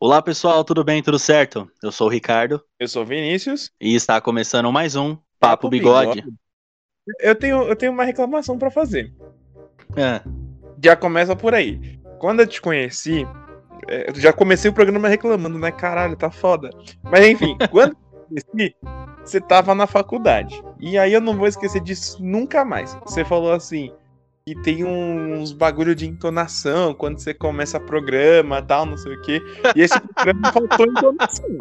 Olá pessoal, tudo bem? Tudo certo? Eu sou o Ricardo Eu sou o Vinícius. e está começando mais um Papo Bigode. Eu tenho, eu tenho uma reclamação pra fazer. É, Já começa por aí. Quando eu te conheci, é, eu já comecei o programa reclamando, né? Caralho, tá foda. Mas enfim, quando conheci, você tava na faculdade. E aí eu não vou esquecer disso nunca mais. Você falou assim. que tem uns bagulho de entonação quando você começa programa tal, não sei o quê. E esse programa faltou entonação.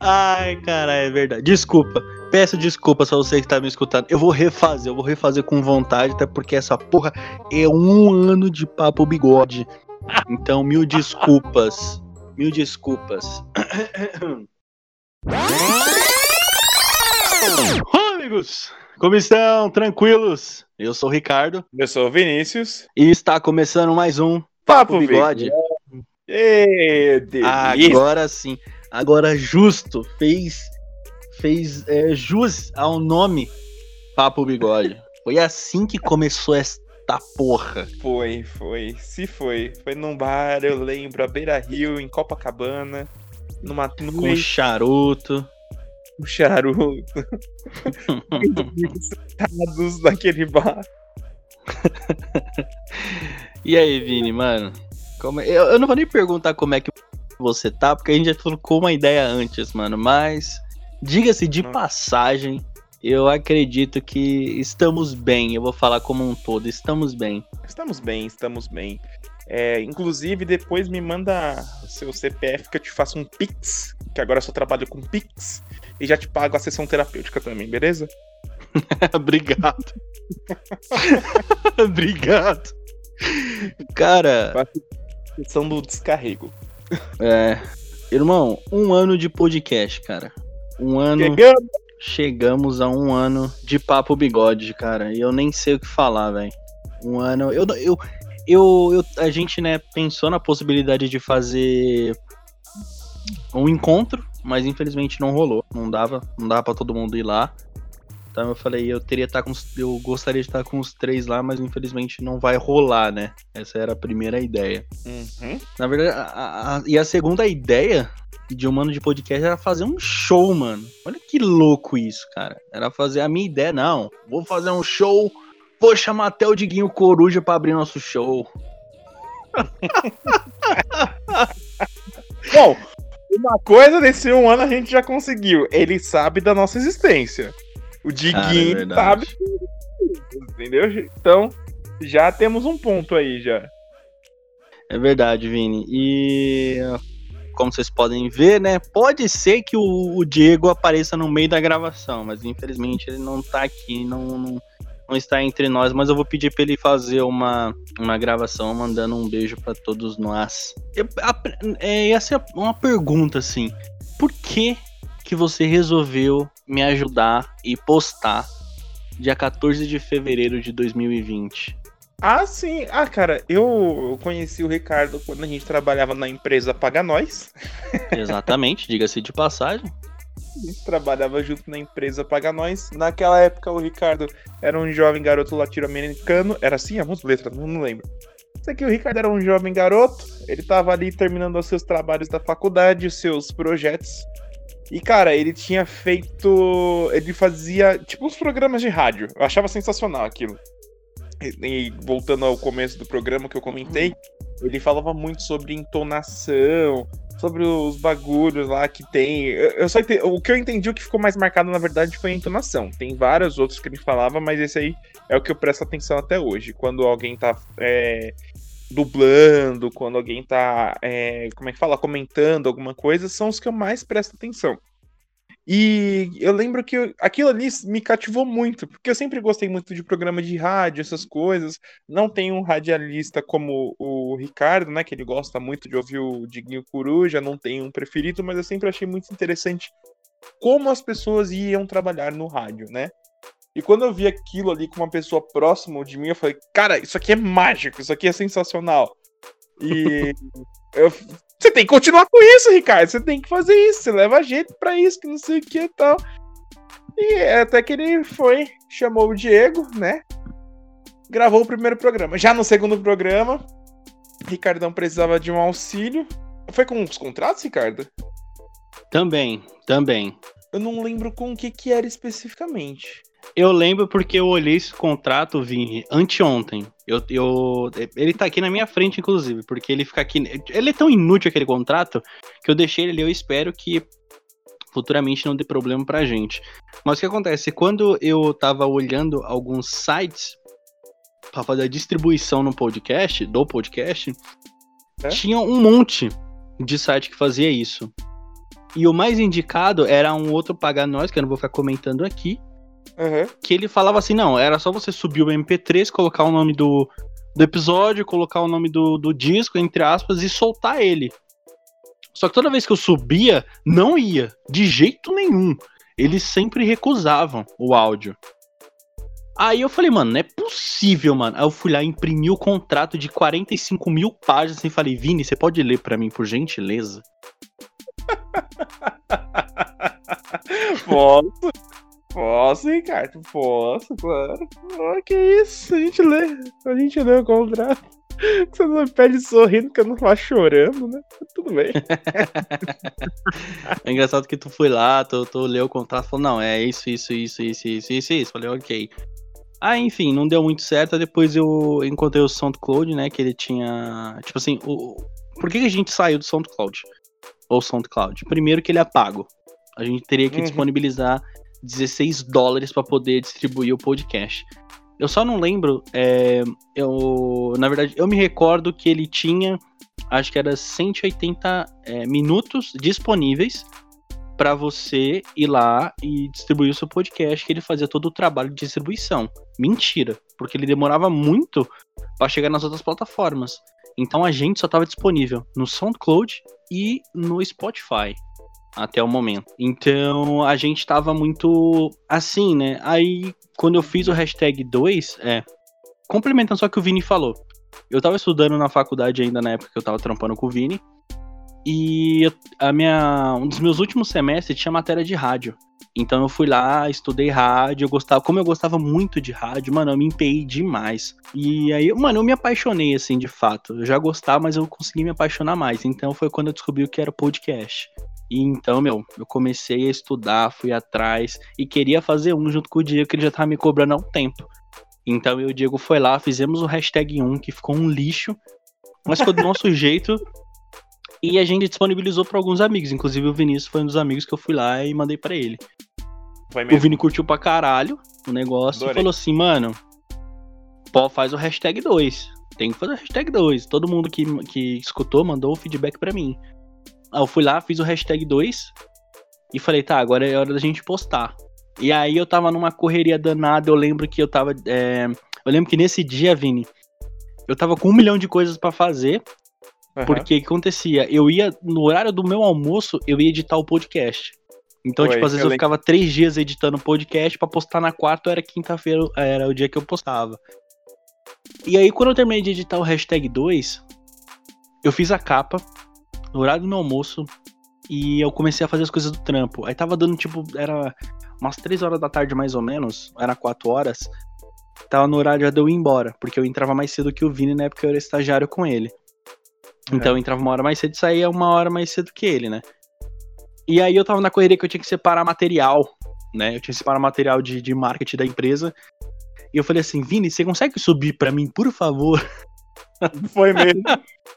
Ai, cara, é verdade. Desculpa. Peço desculpas pra você que tá me escutando. Eu vou refazer, eu vou refazer com vontade, até porque essa porra é um ano de papo bigode. Então, mil desculpas. Mil desculpas. Olá, amigos! Como estão? Tranquilos? Eu sou o Ricardo Eu sou o Vinícius. e está começando mais um Papo Bigode. Ê, delícia. Agora sim. Agora justo. Fez fez é, jus ao nome Papo Bigode. Foi assim que começou esta porra. Foi, foi. Se foi. Foi num bar, eu lembro, a Beira Rio, em Copacabana. Numa Com noite, charuto. com charuto. Sentados naquele bar. E aí, Vini, mano? Como é- eu, eu não vou nem perguntar como é que você tá, porque a gente já trocou uma ideia antes, mano. Mas, diga-se de passagem, eu acredito que estamos bem. Eu vou falar como um todo, estamos bem. Estamos bem, estamos bem. É, inclusive, depois me manda seu CPF que eu te faço um Pix, que agora eu só trabalho com Pix, e já te pago a sessão terapêutica também, beleza? Obrigado. Obrigado. Cara, Sessão do descarrego. é. Irmão, um ano de podcast, cara. Um ano. Chegamos! Chegamos a um ano de papo bigode, cara. E eu nem sei o que falar, velho. Um ano. Eu, eu, eu, eu- A gente, né, pensou na possibilidade de fazer um encontro, mas infelizmente não rolou. Não dava. Não dava pra todo mundo ir lá. Então eu falei, eu teria estar com os, Eu gostaria de estar com os três lá, mas infelizmente não vai rolar, né? Essa era a primeira ideia. Uhum. Na verdade, a- a- e a segunda ideia de um ano de podcast era fazer um show, mano. Olha que louco isso, cara. Era fazer a minha ideia, não. Vou fazer um show, vou chamar até o Diguinho Coruja pra abrir nosso show. Bom, uma coisa desse um ano a gente já conseguiu. Ele sabe da nossa existência. O Cara, é Diguinho verdade. sabe. Entendeu? Então, já temos um ponto aí já. É verdade, Vini. E como vocês podem ver, né? Pode ser que o, o Diego apareça no meio da gravação, mas infelizmente ele não tá aqui, não, não, não está entre nós. Mas eu vou pedir pra ele fazer uma, uma gravação mandando um beijo pra todos nós. Eu, a, é, essa é uma pergunta assim: por que que você resolveu me ajudar e postar dia 14 de fevereiro de 2020? Ah, sim. Ah, cara, eu conheci o Ricardo quando a gente trabalhava na empresa Paga Nós. Exatamente, diga-se de passagem. A gente trabalhava junto na empresa Paga Nós. Naquela época, o Ricardo era um jovem garoto latino-americano. Era assim a música, letra? Não, lembro. Isso aqui, o Ricardo era um jovem garoto. Ele tava ali terminando os seus trabalhos da faculdade, os seus projetos. E, cara, ele tinha feito. Ele fazia, tipo, uns programas de rádio. Eu achava sensacional aquilo. E, e voltando ao começo do programa que eu comentei, ele falava muito sobre entonação, sobre os bagulhos lá que tem. Eu, eu só ente- O que eu entendi, o que ficou mais marcado, na verdade, foi a entonação. Tem vários outros que ele falava, mas esse aí é o que eu presto atenção até hoje. Quando alguém tá é, dublando, quando alguém tá, é, como é que fala, comentando alguma coisa, são os que eu mais presto atenção. E eu lembro que eu- aquilo ali me cativou muito, porque eu sempre gostei muito de programa de rádio, essas coisas. Não tem um radialista como o Ricardo, né? Que ele gosta muito de ouvir o Diguinho Coruja, não tem um preferido, mas eu sempre achei muito interessante como as pessoas iam trabalhar no rádio, né? E quando eu vi aquilo ali com uma pessoa próxima de mim, eu falei, cara, isso aqui é mágico, isso aqui é sensacional. E eu, Você tem que continuar com isso, Ricardo. Você tem que fazer isso. Você leva jeito pra isso, que não sei o que e tal. E até que ele foi, chamou o Diego, né? Gravou o primeiro programa. Já no segundo programa, Ricardão precisava de um auxílio. Foi com os contratos, Ricardo? Também, também. Eu não lembro com o que, que era especificamente. Eu lembro porque eu olhei esse contrato, Vini, anteontem. Eu, eu, ele tá aqui na minha frente, inclusive, porque ele fica aqui. Ele é tão inútil aquele contrato que eu deixei ele ali. Eu espero que futuramente não dê problema pra gente. Mas o que acontece? Quando eu tava olhando alguns sites para fazer a distribuição no podcast, do podcast, é? tinha um monte de site que fazia isso. E o mais indicado era um outro pagar nós, que eu não vou ficar comentando aqui, Uhum. Que ele falava assim: não, era só você subir o MP3, colocar o nome do, do episódio, colocar o nome do, do disco, entre aspas, e soltar ele. Só que toda vez que eu subia, não ia, de jeito nenhum. Eles sempre recusavam o áudio. Aí eu falei, mano, não é possível, mano. Aí eu fui lá, imprimi o contrato de 45 mil páginas e falei, Vini, você pode ler para mim, por gentileza? Posso. Posso, Ricardo? Posso, claro. Oh, que isso? A gente lê. A gente lê o contrato. Você não me pede sorrindo que eu não vá chorando, né? Tudo bem. é engraçado que tu foi lá, tu, tu leu o contrato e falou, não, é isso, isso, isso, isso, isso, isso, isso. Falei, ok. Ah, enfim, não deu muito certo. Depois eu encontrei o SoundCloud, né? Que ele tinha. Tipo assim, o... por que a gente saiu do SoundCloud? Ou SoundCloud? Primeiro que ele é pago. A gente teria que uhum. disponibilizar 16 dólares para poder distribuir o podcast. Eu só não lembro, é, eu, na verdade, eu me recordo que ele tinha, acho que era 180 é, minutos disponíveis para você ir lá e distribuir o seu podcast, que ele fazia todo o trabalho de distribuição. Mentira, porque ele demorava muito para chegar nas outras plataformas. Então a gente só estava disponível no SoundCloud e no Spotify até o momento. Então a gente tava muito assim, né? Aí quando eu fiz o hashtag 2, é. Complementando só o que o Vini falou. Eu tava estudando na faculdade ainda na época que eu tava trampando com o Vini. E a minha, um dos meus últimos semestres tinha matéria de rádio. Então eu fui lá, estudei rádio, eu gostava, como eu gostava muito de rádio, mano, eu me empenhei demais. E aí, mano, eu me apaixonei assim, de fato. Eu já gostava, mas eu consegui me apaixonar mais. Então foi quando eu descobri o que era podcast. E então, meu, eu comecei a estudar, fui atrás e queria fazer um junto com o Diego, que ele já tava me cobrando há um tempo. Então eu e o Diego foi lá, fizemos o hashtag 1, que ficou um lixo, mas ficou do nosso jeito. E a gente disponibilizou para alguns amigos, inclusive o Vinícius foi um dos amigos que eu fui lá e mandei para ele. O Vini curtiu pra caralho o negócio Adorei. e falou assim, mano, pô, faz o hashtag 2. Tem que fazer o hashtag 2. Todo mundo que, que escutou mandou o feedback para mim. Eu fui lá, fiz o hashtag 2 e falei, tá, agora é hora da gente postar. E aí eu tava numa correria danada, eu lembro que eu tava. É... Eu lembro que nesse dia, Vini, eu tava com um milhão de coisas para fazer. Uhum. Porque o que acontecia? Eu ia, no horário do meu almoço, eu ia editar o podcast. Então, Oi, tipo, às vezes eu, eu ficava três dias editando o podcast para postar na quarta era quinta-feira, era o dia que eu postava. E aí, quando eu terminei de editar o hashtag 2, eu fiz a capa, no horário do meu almoço e eu comecei a fazer as coisas do trampo. Aí tava dando tipo, era umas 3 horas da tarde mais ou menos, era 4 horas. Tava no horário de eu ir embora, porque eu entrava mais cedo que o Vini na época eu era estagiário com ele. Então eu entrava uma hora mais cedo e saía uma hora mais cedo que ele, né? E aí eu tava na correria que eu tinha que separar material, né? Eu tinha que separar material de, de marketing da empresa. E eu falei assim, Vini, você consegue subir para mim, por favor? Foi mesmo.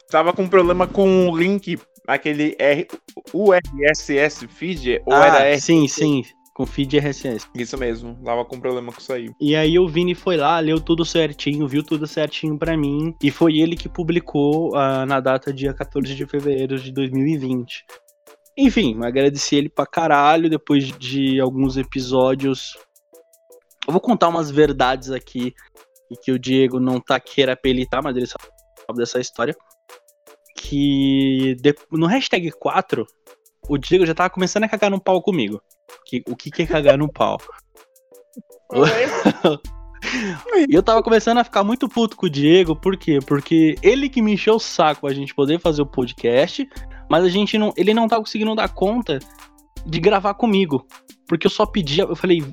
Tava com problema com o link, aquele R, URSS feed, ou ah, era R... Sim, sim, com feed RSS. Isso mesmo, tava com problema com isso aí. E aí o Vini foi lá, leu tudo certinho, viu tudo certinho para mim, e foi ele que publicou uh, na data dia 14 de fevereiro de 2020. Enfim, agradeci ele pra caralho, depois de alguns episódios. Eu vou contar umas verdades aqui, e que o Diego não tá queira apelitar, mas ele sabe dessa história que de, no hashtag 4, o Diego já tava começando a cagar no pau comigo. Que, o que, que é cagar no pau? e eu tava começando a ficar muito puto com o Diego, por quê? Porque ele que me encheu o saco pra gente poder fazer o podcast, Mas a gente não. Ele não tá conseguindo dar conta de gravar comigo. Porque eu só pedia. Eu falei,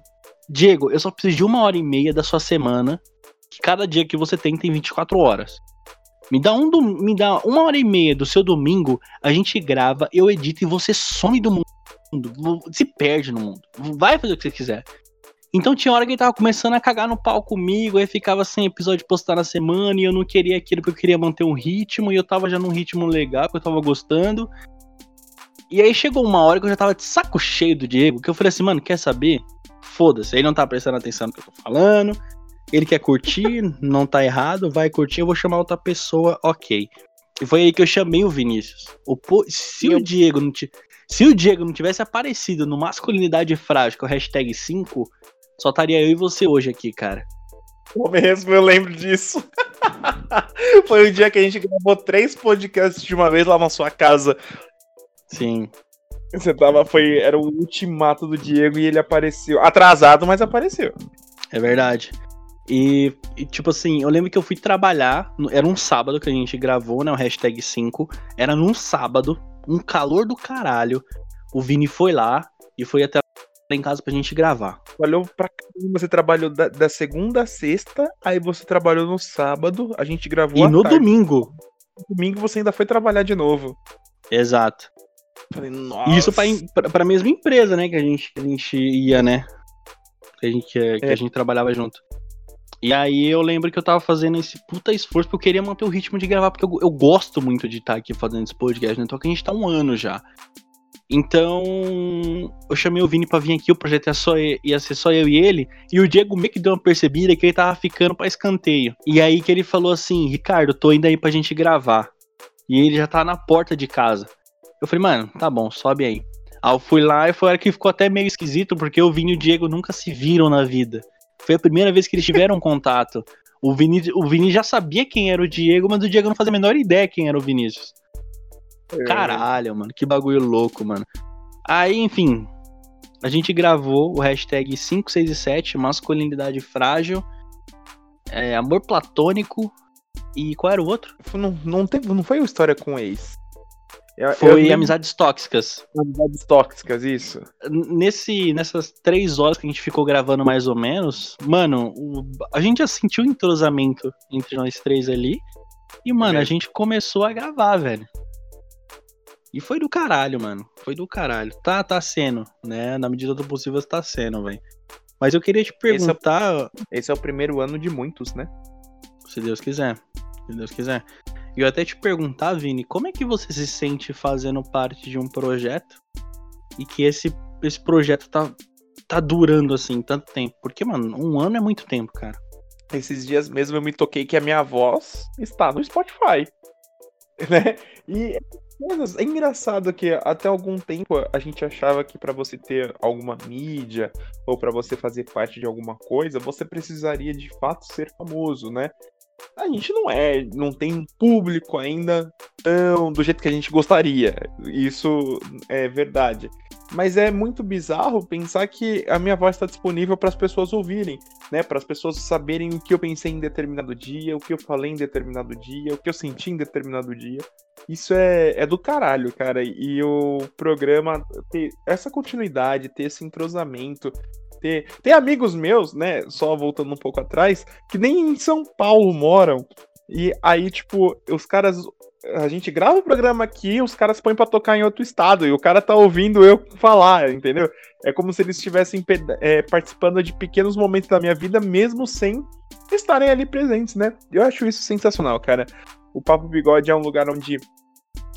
Diego, eu só preciso de uma hora e meia da sua semana. Que cada dia que você tem tem 24 horas. Me dá, um, me dá uma hora e meia do seu domingo, a gente grava, eu edito e você some do mundo. Se perde no mundo. Vai fazer o que você quiser. Então tinha hora que ele tava começando a cagar no pau comigo, aí ficava sem episódio postar na semana, e eu não queria aquilo porque eu queria manter um ritmo, e eu tava já num ritmo legal, que eu tava gostando. E aí chegou uma hora que eu já tava de saco cheio do Diego, que eu falei assim, mano, quer saber? Foda-se, ele não tá prestando atenção no que eu tô falando, ele quer curtir, não tá errado, vai curtir, eu vou chamar outra pessoa, ok. E foi aí que eu chamei o Vinícius. O po... Se eu... o Diego não t... Se o Diego não tivesse aparecido no Masculinidade Frágil, com o hashtag 5, só estaria eu e você hoje aqui, cara. O mesmo, eu lembro disso. Foi o dia que a gente gravou três podcasts de uma vez lá na sua casa. Sim. Você tava, foi, era o ultimato do Diego e ele apareceu. Atrasado, mas apareceu. É verdade. E, e, tipo assim, eu lembro que eu fui trabalhar, era um sábado que a gente gravou, né, o hashtag 5, era num sábado, um calor do caralho, o Vini foi lá e foi até lá em casa pra gente gravar. Trabalhou pra você trabalhou da, da, segunda a sexta, aí você trabalhou no sábado, a gente gravou E no tarde. domingo. No domingo você ainda foi trabalhar de novo. Exato. Falei, Nossa. Isso pra, pra, pra mesma empresa, né, que a gente, que a gente ia, né, que a gente, que é. a gente trabalhava junto. E aí eu lembro que eu tava fazendo esse puta esforço porque eu queria manter o ritmo de gravar, porque eu, eu gosto muito de estar tá aqui fazendo esse podcast, né? Então que a gente tá um ano já. Então, eu chamei o Vini pra vir aqui, o projeto ia, só, ia ser só eu e ele, e o Diego meio que deu uma percebida que ele tava ficando pra escanteio. E aí que ele falou assim, Ricardo, tô indo aí pra gente gravar. E ele já tá na porta de casa. Eu falei, mano, tá bom, sobe aí. Aí eu fui lá e foi hora que ficou até meio esquisito, porque o Vini e o Diego nunca se viram na vida. Foi a primeira vez que eles tiveram contato. O Vini, o Vini já sabia quem era o Diego, mas o Diego não fazia a menor ideia quem era o Vinícius. É. Caralho, mano, que bagulho louco, mano. Aí, enfim, a gente gravou o hashtag 567, masculinidade frágil, é, amor platônico e qual era o outro? Não, não, teve, não foi uma história com ex. Eu, Foi eu amizades tóxicas. Amizades tóxicas, isso. Nesse, nessas três horas que a gente ficou gravando mais ou menos, mano, o, a gente já sentiu um entrosamento entre nós três ali. E, mano, é. a gente começou a gravar, velho. E foi do caralho, mano. Foi do caralho. Tá, tá sendo, né? Na medida do possível tá sendo, velho. Mas eu queria te perguntar. Esse é, esse é o primeiro ano de muitos, né? Se Deus quiser. Se Deus quiser. E eu até te perguntar, Vini, como é que você se sente fazendo parte de um projeto e que esse, esse projeto tá, tá durando assim tanto tempo? Porque, mano, um ano é muito tempo, cara. Esses dias mesmo eu me toquei que a minha voz está no Spotify. Né? E é engraçado que até algum tempo a gente achava que para você ter alguma mídia ou para você fazer parte de alguma coisa, você precisaria de fato ser famoso, né? A gente não é, não tem público ainda tão do jeito que a gente gostaria. Isso é verdade. Mas é muito bizarro pensar que a minha voz está disponível para as pessoas ouvirem, né? Para as pessoas saberem o que eu pensei em determinado dia, o que eu falei em determinado dia, o que eu senti em determinado dia. Isso é, é do caralho, cara. E o programa ter essa continuidade, ter esse entrosamento, ter. Tem amigos meus, né? Só voltando um pouco atrás, que nem em São Paulo moram. E aí, tipo, os caras. A gente grava o programa aqui, os caras põem pra tocar em outro estado, e o cara tá ouvindo eu falar, entendeu? É como se eles estivessem é, participando de pequenos momentos da minha vida, mesmo sem estarem ali presentes, né? Eu acho isso sensacional, cara. O Papo Bigode é um lugar onde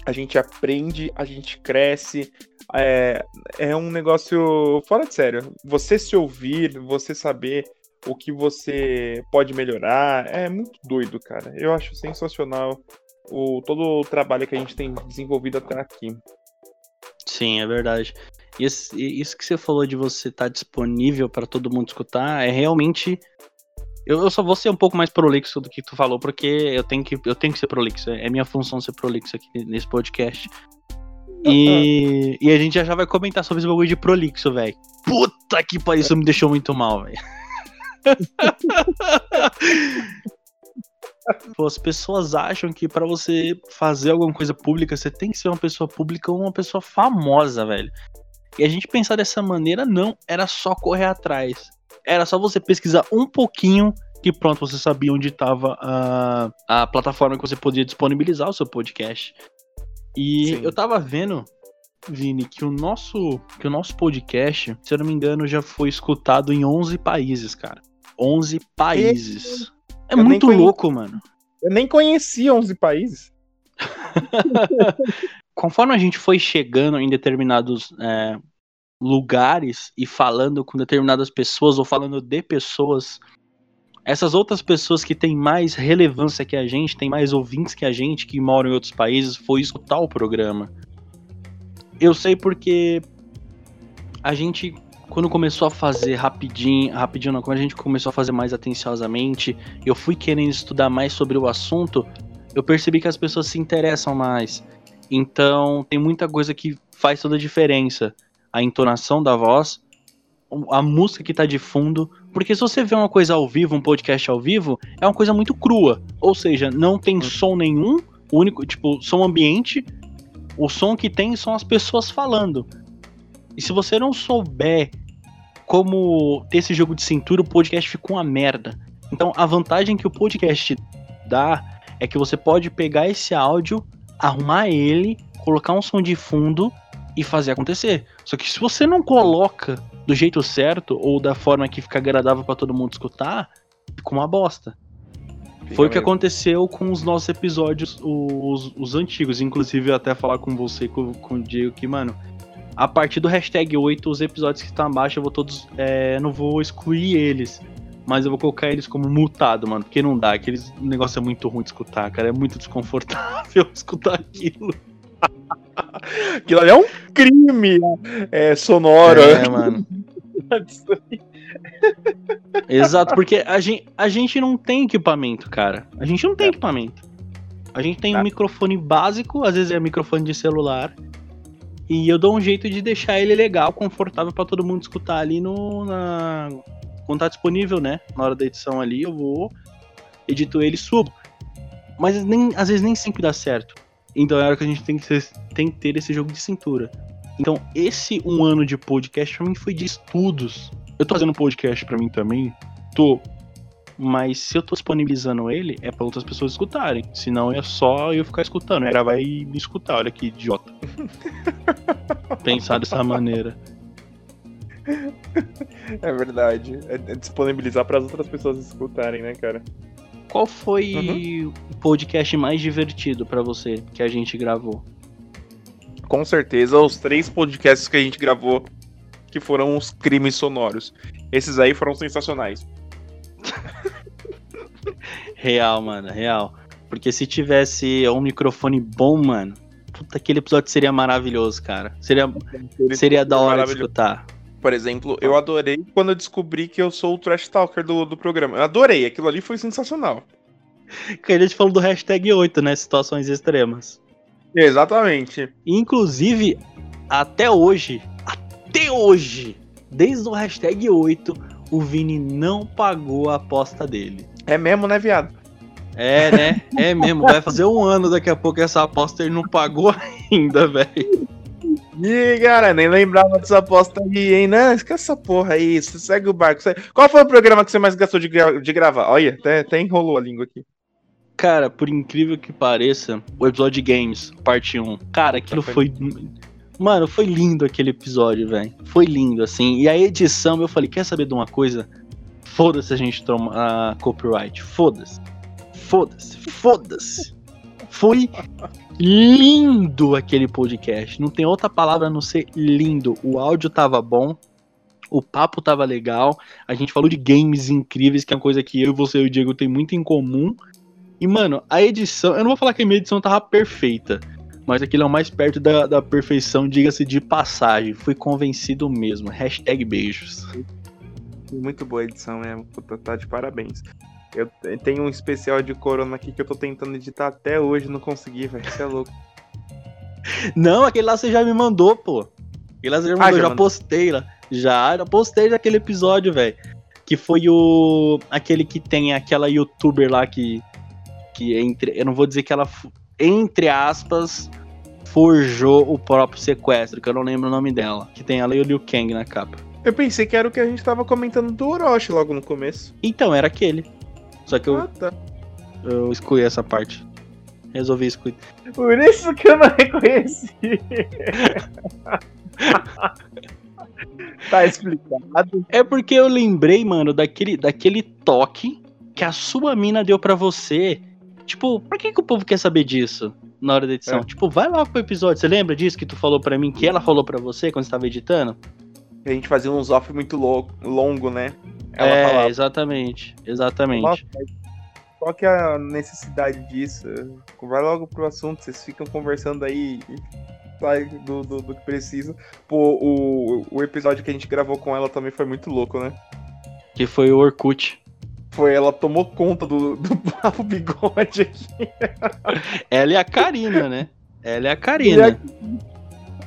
a gente aprende, a gente cresce, é, é um negócio fora de sério. Você se ouvir, você saber o que você pode melhorar, é muito doido, cara. Eu acho sensacional o, todo o trabalho que a gente tem desenvolvido até aqui. Sim, é verdade. Isso, isso que você falou de você estar tá disponível para todo mundo escutar é realmente. Eu, eu, só vou ser um pouco mais prolixo do que tu falou, porque eu tenho que, eu tenho que ser prolixo. É minha função ser prolixo aqui nesse podcast. E, e a gente já, já vai comentar sobre esse bagulho de prolixo, velho. Puta que pariu, isso me deixou muito mal, velho. Pô, as pessoas acham que pra você fazer alguma coisa pública, você tem que ser uma pessoa pública ou uma pessoa famosa, velho. E a gente pensar dessa maneira, não, era só correr atrás. Era só você pesquisar um pouquinho que pronto, você sabia onde estava a, a plataforma que você podia disponibilizar o seu podcast. E Sim. eu tava vendo, Vini, que o nosso que o nosso podcast, se eu não me engano, já foi escutado em 11 países, cara. 11 países. É muito conhe- louco, mano. Eu nem conhecia 11 países. Conforme a gente foi chegando em determinados é, lugares e falando com determinadas pessoas ou falando de pessoas, essas outras pessoas que têm mais relevância que a gente, têm mais ouvintes que a gente, que moram em outros países, foi escutar o programa. Eu sei porque a gente, quando começou a fazer rapidinho, rapidinho não, quando a gente começou a fazer mais atenciosamente, eu fui querendo estudar mais sobre o assunto, eu percebi que as pessoas se interessam mais. Então, tem muita coisa que faz toda a diferença. A entonação da voz, a música que tá de fundo. Porque se você vê uma coisa ao vivo, um podcast ao vivo, é uma coisa muito crua. Ou seja, não tem som nenhum, o único, tipo, som ambiente. O som que tem são as pessoas falando. E se você não souber como ter esse jogo de cintura, o podcast fica uma merda. Então, a vantagem que o podcast dá é que você pode pegar esse áudio, arrumar ele, colocar um som de fundo e fazer acontecer. Só que se você não coloca do jeito certo ou da forma que fica agradável pra todo mundo escutar, fica uma bosta. Foi o que mesmo. aconteceu com os nossos episódios, os, os antigos. Inclusive, eu até falar com você, com, com o Diego, que, mano, a partir do hashtag 8, os episódios que estão abaixo, eu vou todos. É, não vou excluir eles. Mas eu vou colocar eles como mutado, mano. Porque não dá. Aquele negócio é muito ruim de escutar, cara. É muito desconfortável escutar aquilo. Aquilo ali é um crime é, sonoro. É, mano. Exato, porque a gente, a gente não tem equipamento, cara. A gente não tem É. equipamento. A gente tem Tá. um microfone básico, às vezes é microfone de celular. E eu dou um jeito de deixar ele legal, confortável pra todo mundo escutar ali no. Na... Quando tá disponível, né? Na hora da edição ali, eu vou, edito ele e subo. Mas nem, às vezes nem sempre dá certo. Então é hora que a gente tem que, ser- tem que ter esse jogo de cintura. Então, esse um ano de podcast pra mim foi de estudos. Eu tô fazendo podcast pra mim também? Tô. Mas se eu tô disponibilizando ele, é pra outras pessoas escutarem. Senão é só eu ficar escutando. Era vai me escutar, olha que idiota. Pensar dessa maneira. É verdade. É, é disponibilizar para as outras pessoas escutarem, né, cara? Qual foi o podcast mais divertido pra você que a gente gravou? Com certeza, os três podcasts que a gente gravou, que foram os crimes sonoros. Esses aí foram sensacionais. Real, mano, real. Porque se tivesse um microfone bom, mano, puta, aquele episódio seria maravilhoso, cara. Seria, seria da hora de escutar. Por exemplo, eu adorei quando eu descobri que eu sou o trash talker do, do programa. Eu adorei, aquilo ali foi sensacional. Que a gente falou do hashtag 8, né? Situações extremas. Exatamente. Inclusive, até hoje, até hoje, desde o hashtag 8, o Vini não pagou a aposta dele. É mesmo, né, viado? É, né? É mesmo. Vai fazer um ano daqui a pouco essa aposta ele não pagou ainda, velho. Ih, cara, nem lembrava dessa aposta aí, hein? Não, esquece essa porra aí, você segue o barco. Qual foi o programa que você mais gastou de, gra- de gravar? Olha, até, até enrolou a língua aqui. Cara, por incrível que pareça, o episódio de Games, parte 1. Cara, aquilo foi. Mano, foi lindo aquele episódio, velho. Foi lindo, assim. E a edição, eu falei, quer saber de uma coisa? Foda-se a gente toma a copyright. Foda-se. Foda-se. Foda-se. Foi lindo aquele podcast. Não tem outra palavra a não ser lindo. O áudio tava bom. O papo tava legal. A gente falou de games incríveis, que é uma coisa que eu, você e o Diego tem muito em comum. E, mano, a edição. Eu não vou falar que a minha edição tava perfeita. Mas aquilo é o mais perto da, da perfeição, diga-se de passagem. Fui convencido mesmo. Hashtag beijos. Muito boa edição mesmo. Tá de parabéns. Eu te- tenho um especial de Corona aqui que eu tô tentando editar até hoje, não consegui, velho. Você é louco. Não, aquele lá você já me mandou, pô. Aquele lá você já me Ah, mandou, já já, mandou. postei lá. Já, já postei daquele episódio, velho. Que foi o. aquele que tem aquela youtuber lá que. que entre, eu não vou dizer que ela entre aspas forjou o próprio sequestro, que eu não lembro o nome dela, que tem ela e o Liu Kang na capa. Eu pensei que era o que a gente tava comentando do Orochi logo no começo. Então, era aquele. Só que eu, Ah, tá. eu excluí essa parte. Resolvi excluir. Por isso que eu não reconheci. tá explicado. É porque eu lembrei, mano, daquele, daquele toque que a sua mina deu pra você. Tipo, por que, que o povo quer saber disso na hora da edição? É. Tipo, vai lá pro episódio. Você lembra disso que tu falou pra mim, que ela falou pra você quando você tava editando? A gente fazia uns off muito lo- longo, né? Ela é, falava. exatamente. Exatamente. Nossa, qual que é a necessidade disso? Vai logo pro assunto, vocês ficam conversando aí do, do, do que precisa. Pô, o, o episódio que a gente gravou com ela também foi muito louco, né? Que foi o Orkut. Foi, ela tomou conta do, do papo bigode aqui. Ela e a Karina, né? Ela e a Karina.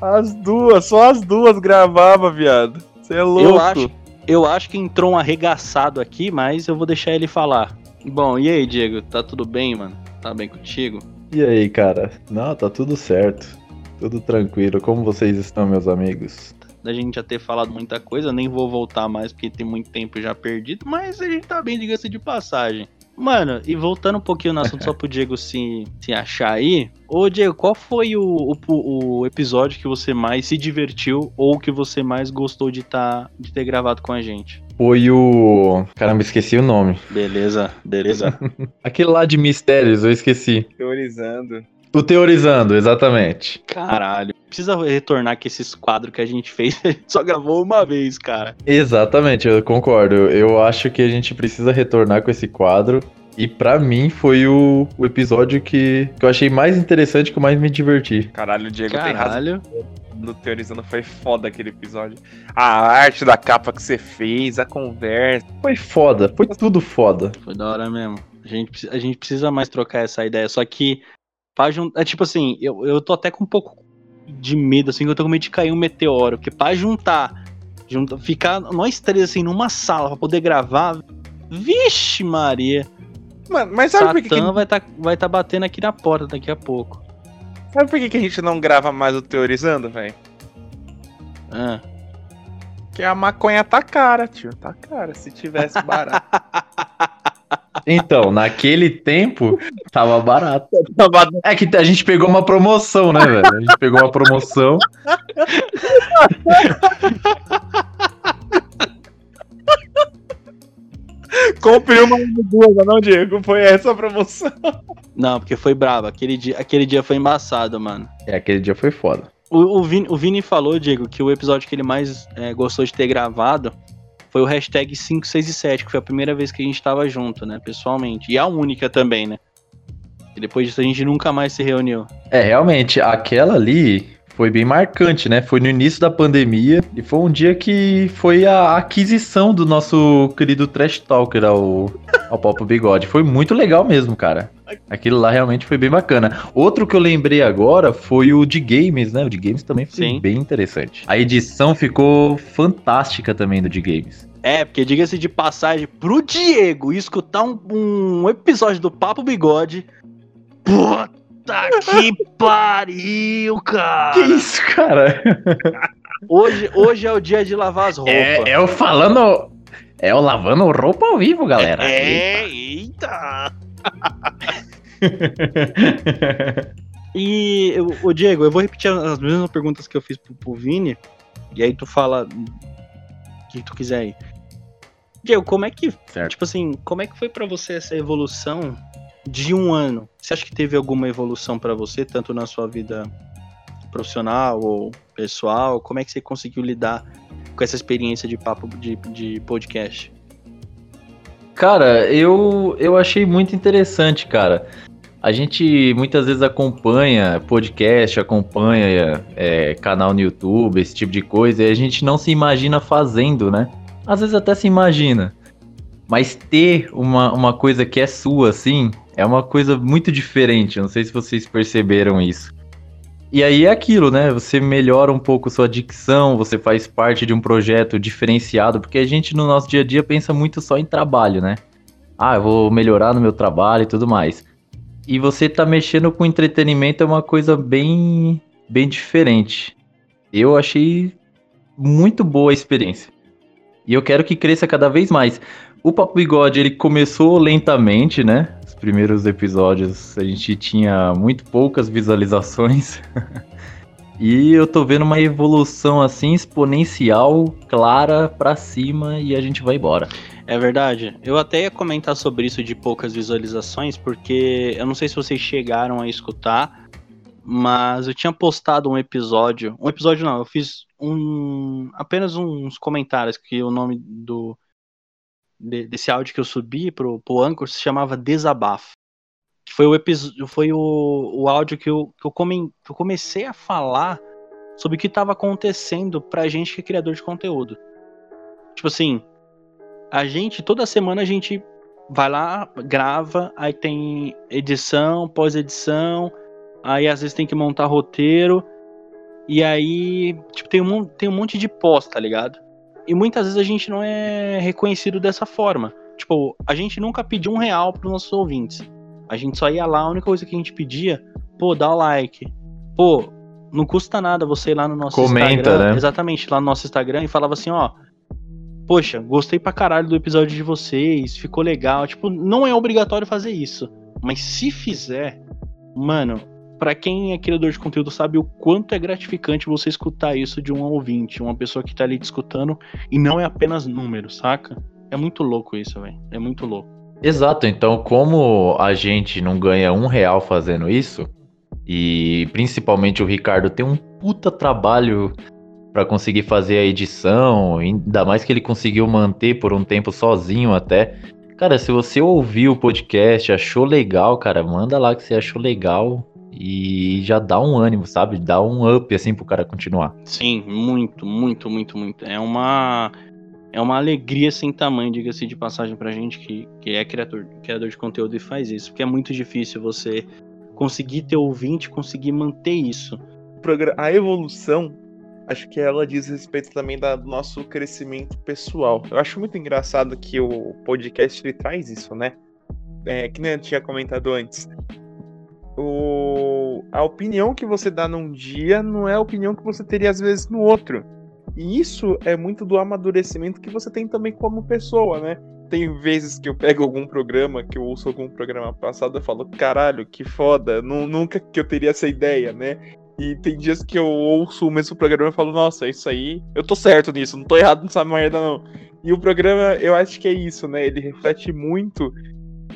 As duas, só as duas gravava, viado. Você é louco. Eu acho, eu acho que entrou um arregaçado aqui, mas eu vou deixar ele falar. Bom, e aí, Diego? Tá tudo bem, mano? Tá bem contigo? E aí, cara? Não, tá tudo certo. Tudo tranquilo. Como vocês estão, meus amigos? Da gente já ter falado muita coisa, nem vou voltar mais porque tem muito tempo já perdido, mas a gente tá bem, diga-se de passagem. Mano, e voltando um pouquinho no assunto só pro Diego se, se achar aí. Ô, Diego, qual foi o, o, o episódio que você mais se divertiu ou que você mais gostou de, tá, de ter gravado com a gente? Foi o. Caramba, esqueci o nome. Beleza, beleza. Aquele lá de mistérios, eu esqueci. Teorizando. O Teorizando, exatamente. Caralho. Precisa retornar que esses quadros que a gente fez, a gente só gravou uma vez, cara. Exatamente, eu concordo. Eu acho que a gente precisa retornar com esse quadro. E pra mim foi o, o episódio que, que eu achei mais interessante, que eu mais me diverti. Caralho, o Diego tem razão. Caralho. No Teorizando foi foda aquele episódio. A arte da capa que você fez, a conversa. Foi foda, foi tudo foda. Foi da hora mesmo. A gente, a gente precisa mais trocar essa ideia. Só que, pra juntar. É tipo assim, eu, eu tô até com um pouco de medo, assim, que eu tô com medo de cair um meteoro. Porque pra juntar, junta, ficar nós três, assim, numa sala pra poder gravar. Vixe, Maria. Mano, mas sabe por que, que, Satã vai tá, vai tá batendo aqui na porta daqui a pouco. sabe por que, que a gente não grava mais o Teorizando, velho? Ah. Que a maconha tá cara, tio. Tá cara. Se tivesse barato. Então, naquele tempo, tava barato. É que a gente pegou uma promoção, né, velho? A gente pegou uma promoção. Compre uma duas, não, Diego? Foi essa a promoção. Não, porque foi brabo. Aquele dia, aquele dia foi embaçado, mano. É, aquele dia foi foda. O, o, Vini, o Vini falou, Diego, que o episódio que ele mais é, gostou de ter gravado foi o hashtag 5, 6 e 7, que foi a primeira vez que a gente tava junto, né, pessoalmente. E a única também, né? E depois disso a gente nunca mais se reuniu. É, realmente, aquela ali foi bem marcante, né? Foi no início da pandemia e foi um dia que foi a aquisição do nosso querido Trash Talker ao, ao Papo Bigode. Foi muito legal mesmo, cara. Aquilo lá realmente foi bem bacana. Outro que eu lembrei agora foi o de games, né? O de games também foi Sim. bem interessante. A edição ficou fantástica também do de games. É, porque diga-se de passagem, pro Diego escutar um, um episódio do Papo Bigode. Puta que pariu, cara! Que isso, cara? Hoje, hoje é o dia de lavar as roupas. É, é o falando. É o lavando roupa ao vivo, galera. É, eita! E, o Diego, eu vou repetir as mesmas perguntas que eu fiz pro, pro Vini, e aí tu fala o que tu quiser aí. Diego, como é que, Certo. tipo assim, como é que foi pra você essa evolução de um ano? Você acha que teve alguma evolução pra você, tanto na sua vida profissional ou pessoal? Como é que você conseguiu lidar com essa experiência de papo de, de podcast? Cara, eu, eu achei muito interessante, cara. A gente muitas vezes acompanha podcast, acompanha é, canal no YouTube, esse tipo de coisa, e a gente não se imagina fazendo, né? Às vezes até se imagina. Mas ter uma, uma coisa que é sua, assim, é uma coisa muito diferente. Não sei se vocês perceberam isso. E aí é aquilo, né? Você melhora um pouco sua dicção, você faz parte de um projeto diferenciado, porque a gente no nosso dia a dia pensa muito só em trabalho, né? Ah, eu vou melhorar no meu trabalho e tudo mais. e você tá mexendo com entretenimento é uma coisa bem, bem diferente. Eu achei muito boa a experiência. E eu quero que cresça cada vez mais. O Papo Bigode, ele começou lentamente, né? Os primeiros episódios a gente tinha muito poucas visualizações. e eu tô vendo uma evolução assim exponencial, clara para cima e a gente vai embora. É verdade. Eu até ia comentar sobre isso de poucas visualizações, porque eu não sei se vocês chegaram a escutar, mas eu tinha postado um episódio. Um episódio não, eu fiz um apenas uns comentários que o nome do de, desse áudio que eu subi pro, pro Anchor se chamava Desabafo. Foi o foi o, o áudio que eu, que, eu come, que eu comecei a falar sobre o que estava acontecendo pra gente que é criador de conteúdo. Tipo assim, a gente, toda semana a gente vai lá, grava, aí tem edição, pós-edição, aí às vezes tem que montar roteiro, e aí, tipo, tem um, tem um monte de pós, tá ligado? E muitas vezes a gente não é reconhecido dessa forma. Tipo, a gente nunca pediu um real pros nossos ouvintes. A gente só ia lá, a única coisa que a gente pedia, pô, dá o like. Pô, não custa nada você ir lá no nosso Comenta, Instagram. né? Exatamente, lá no nosso Instagram e falava assim, ó, poxa, gostei pra caralho do episódio de vocês, ficou legal. Tipo, não é obrigatório fazer isso. Mas se fizer, mano, para quem é criador de conteúdo sabe o quanto é gratificante você escutar isso de um ouvinte, uma pessoa que tá ali te escutando e não é apenas número, saca? É muito louco isso, velho. É muito louco. Exato, então como a gente não ganha um real fazendo isso, e principalmente o Ricardo tem um puta trabalho para conseguir fazer a edição, ainda mais que ele conseguiu manter por um tempo sozinho até. Cara, se você ouviu o podcast, achou legal, cara, manda lá que você achou legal e já dá um ânimo, sabe? Dá um up assim pro cara continuar. Sim, muito, muito, muito, muito. É uma é uma alegria sem tamanho, diga-se de passagem pra gente que, que é criador, criador de conteúdo e faz isso, porque é muito difícil você conseguir ter ouvinte, conseguir manter isso. A evolução acho que ela diz respeito também da, do nosso crescimento pessoal. Eu acho muito engraçado que o podcast ele traz isso, né? É, que nem eu tinha comentado antes. O, a opinião que você dá num dia não é a opinião que você teria às vezes no outro. E isso é muito do amadurecimento que você tem também como pessoa, né? Tem vezes que eu pego algum programa, que eu ouço algum programa passado e falo, caralho, que foda, nunca que eu teria essa ideia, né? E tem dias que eu ouço o mesmo programa e falo, nossa, isso aí, eu tô certo nisso, não tô errado nessa merda, não. E o programa, eu acho que é isso, né? Ele reflete muito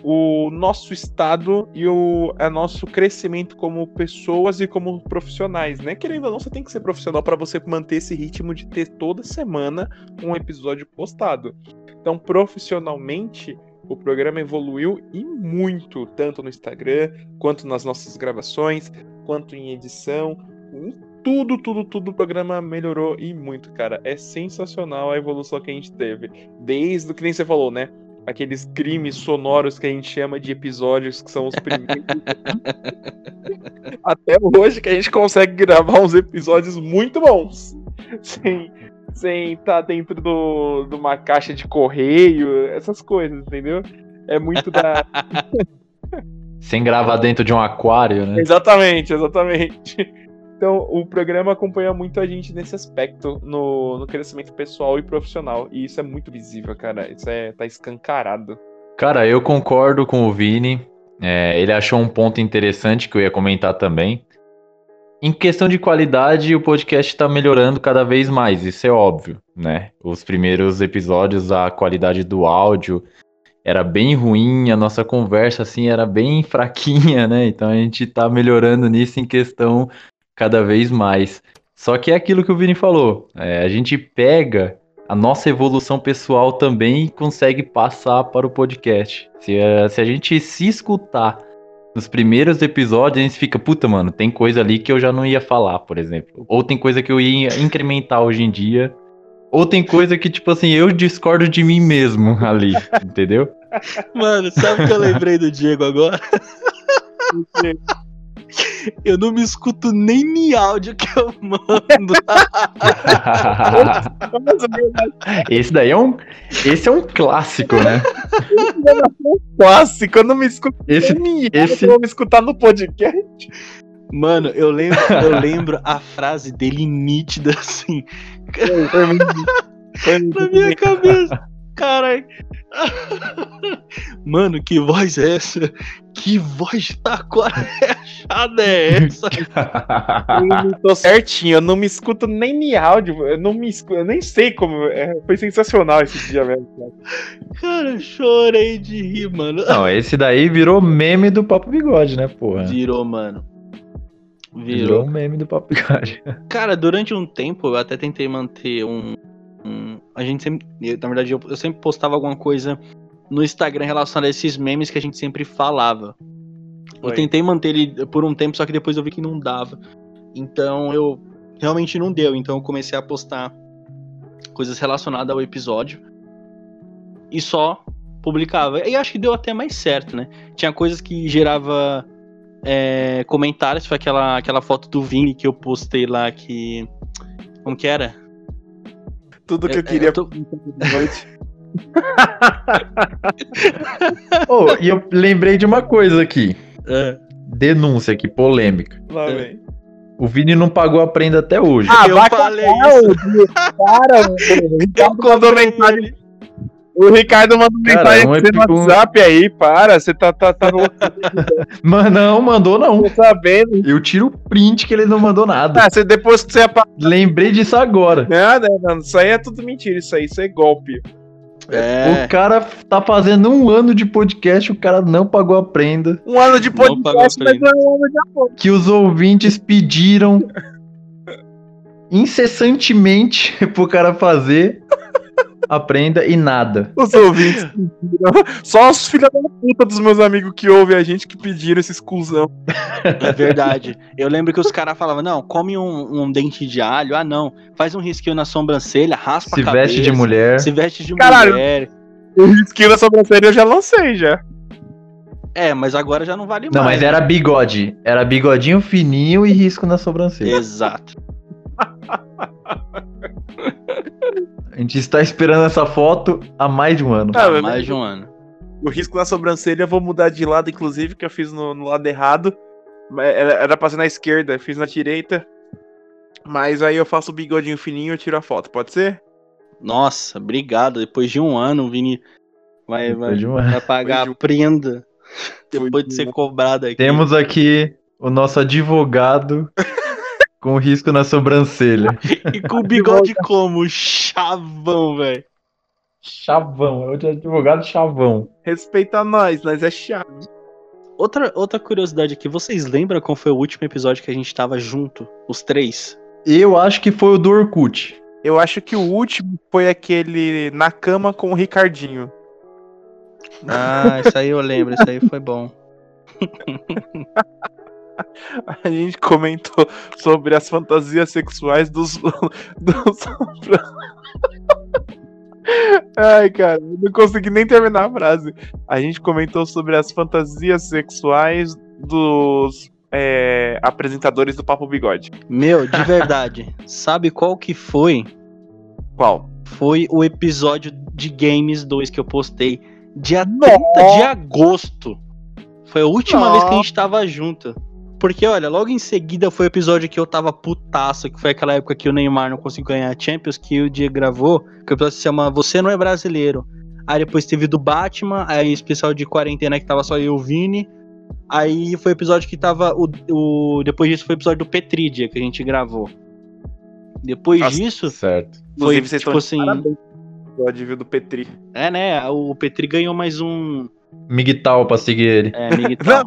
o nosso estado e o é nosso crescimento como pessoas e como profissionais, né? Querendo ou não, você tem que ser profissional para você manter esse ritmo de ter toda semana um episódio postado. Então, profissionalmente, o programa evoluiu e muito, tanto no Instagram, quanto nas nossas gravações, quanto em edição, tudo, tudo, tudo o programa melhorou e muito, cara. É sensacional a evolução que a gente teve. Desde o que nem você falou, né? Aqueles crimes sonoros que a gente chama de episódios, que são os primeiros. Até hoje que a gente consegue gravar uns episódios muito bons. Sem, sem estar tá dentro do, de uma caixa de correio, essas coisas, entendeu? É muito da. Sem gravar dentro de um aquário, né? Exatamente, exatamente. Então, o programa acompanha muito a gente nesse aspecto, no, no crescimento pessoal e profissional. E isso é muito visível, cara. Isso é, tá escancarado. Cara, eu concordo com o Vini. É, ele achou um ponto interessante que eu ia comentar também. Em questão de qualidade, o podcast está melhorando cada vez mais, isso é óbvio, né? Os primeiros episódios, a qualidade do áudio era bem ruim, a nossa conversa assim era bem fraquinha, né? Então a gente está melhorando nisso em questão cada vez mais. Só que é aquilo que o Vini falou, é, a gente pega a nossa evolução pessoal também e consegue passar para o podcast. Se, se a gente se escutar nos primeiros episódios, a gente fica, puta, mano, tem coisa ali que eu já não ia falar, por exemplo. Ou tem coisa que eu ia incrementar hoje em dia. Ou tem coisa que, tipo assim, eu discordo de mim mesmo ali, entendeu? Mano, sabe o que eu lembrei do Diego agora? Eu não me escuto nem em áudio que eu mando. esse daí é um. Esse é um clássico, né? Clássico, eu não me escuto Esse, nem esse- eu vou me escutar no podcast. Mano, eu lembro, eu lembro a frase dele nítida assim, Foi muito- foi muito na minha cabeça. Caralho. Mano, que voz é essa? Que voz de taquarechada é essa? Eu tô certinho, eu não me escuto nem em áudio, eu não me escuto, eu nem sei como. é, foi sensacional esse dia, velho. Cara, eu chorei de rir, mano. Não, esse daí virou meme do Papo Bigode, né, porra? Virou, mano. Virou Virou. um meme do Papo Bigode. Cara, durante um tempo eu até tentei manter um. um- a gente sempre. eu, na verdade, eu, eu sempre postava alguma coisa no Instagram relacionada a esses memes que a gente sempre falava. Eu tentei manter ele por um tempo, só que depois eu vi que não dava. Então eu. Realmente não deu. Então eu comecei a postar coisas relacionadas ao episódio. E só publicava. E acho que deu até mais certo, né? Tinha coisas que gerava é, comentários. Foi aquela, aquela foto do Vini que eu postei lá que. Como que era? Tudo que eu É, é, queria eu tô-. Oh, e eu lembrei de uma coisa aqui. É. Denúncia aqui, polêmica. Lá É. vem. O Vini não pagou a prenda até hoje. Ah, eu vai falei isso. ô, Diego. Para, mano. O Ricardo mandou mensagem. Cara, um no um- WhatsApp aí, para. Você tá, tá, tá louco, Mas não, mandou não. tô sabendo. Eu tiro o print que ele não mandou nada. Ah, você, depois que você apa... Lembrei disso agora. Nada, mano. Isso aí é tudo mentira. Isso aí, isso é golpe. É. O cara tá fazendo um ano de podcast, o cara não pagou a prenda. Um ano de podcast, mas é um ano de amor. Que os ouvintes pediram incessantemente pro cara fazer a prenda e nada. Os ouvintes pediram. Só os filhos da puta dos meus amigos que ouvem a gente que pediram esse exclusão. É verdade. Eu lembro que os caras falavam, não, come um, um dente de alho. Ah, não. Faz um risquinho na sobrancelha, raspa Se a cabeça. veste de mulher. Se veste de Caralho. mulher. O risquinho da sobrancelha eu já lancei já. É, mas agora já não vale Não, mais. mas era bigode. Era bigodinho fininho e risco na sobrancelha. Exato. A gente está esperando essa foto há mais de um ano. Ah, Há mais de um ano. O risco na sobrancelha eu vou mudar de lado, inclusive, que eu fiz no, no lado errado. Era, pra ser na esquerda, eu fiz na direita. Mas aí eu faço o bigodinho fininho e tiro a foto, pode ser? Nossa, obrigado. Depois de um ano, o Vini vai, vai, um vai pagar de um- a prenda. Depois de de ser cobrado aqui. Temos aqui o nosso advogado com risco na sobrancelha. E com o bigode como? Chavão, velho. Chavão, é o advogado chavão. Respeita nós, nós é chato. Outra, outra curiosidade aqui, vocês lembram qual foi o último episódio que a gente tava junto? Os três? Eu acho que foi o do Orkut. Eu acho que o último foi aquele na cama com o Ricardinho. Ah, isso aí eu lembro, isso aí foi bom. A gente comentou sobre as fantasias sexuais dos. dos... Ai, cara, não consegui nem terminar a frase. A gente comentou sobre as fantasias sexuais dos é, apresentadores do Papo Bigode. Meu, de verdade, sabe qual que foi? Qual? Foi o episódio de Games 2 que eu postei dia 30 Nossa. de agosto. Foi a última Nossa. vez que a gente tava junto. Porque, olha, logo em seguida foi o episódio que eu tava putaço, que foi aquela época que o Neymar não conseguiu ganhar a Champions, que o Diego gravou, que o episódio se chama Você Não É Brasileiro. Aí depois teve do Batman, aí especial de quarentena que tava só eu e o Vini. Aí foi o episódio que tava. O, o, depois disso foi o episódio do Petridia que a gente gravou. Depois Nossa. disso, Certo. foi Inclusive, vocês tipo assim. parabéns viu, do Petri. É, né? O Petri ganhou mais um. Miguel pra seguir ele. É, Miguel.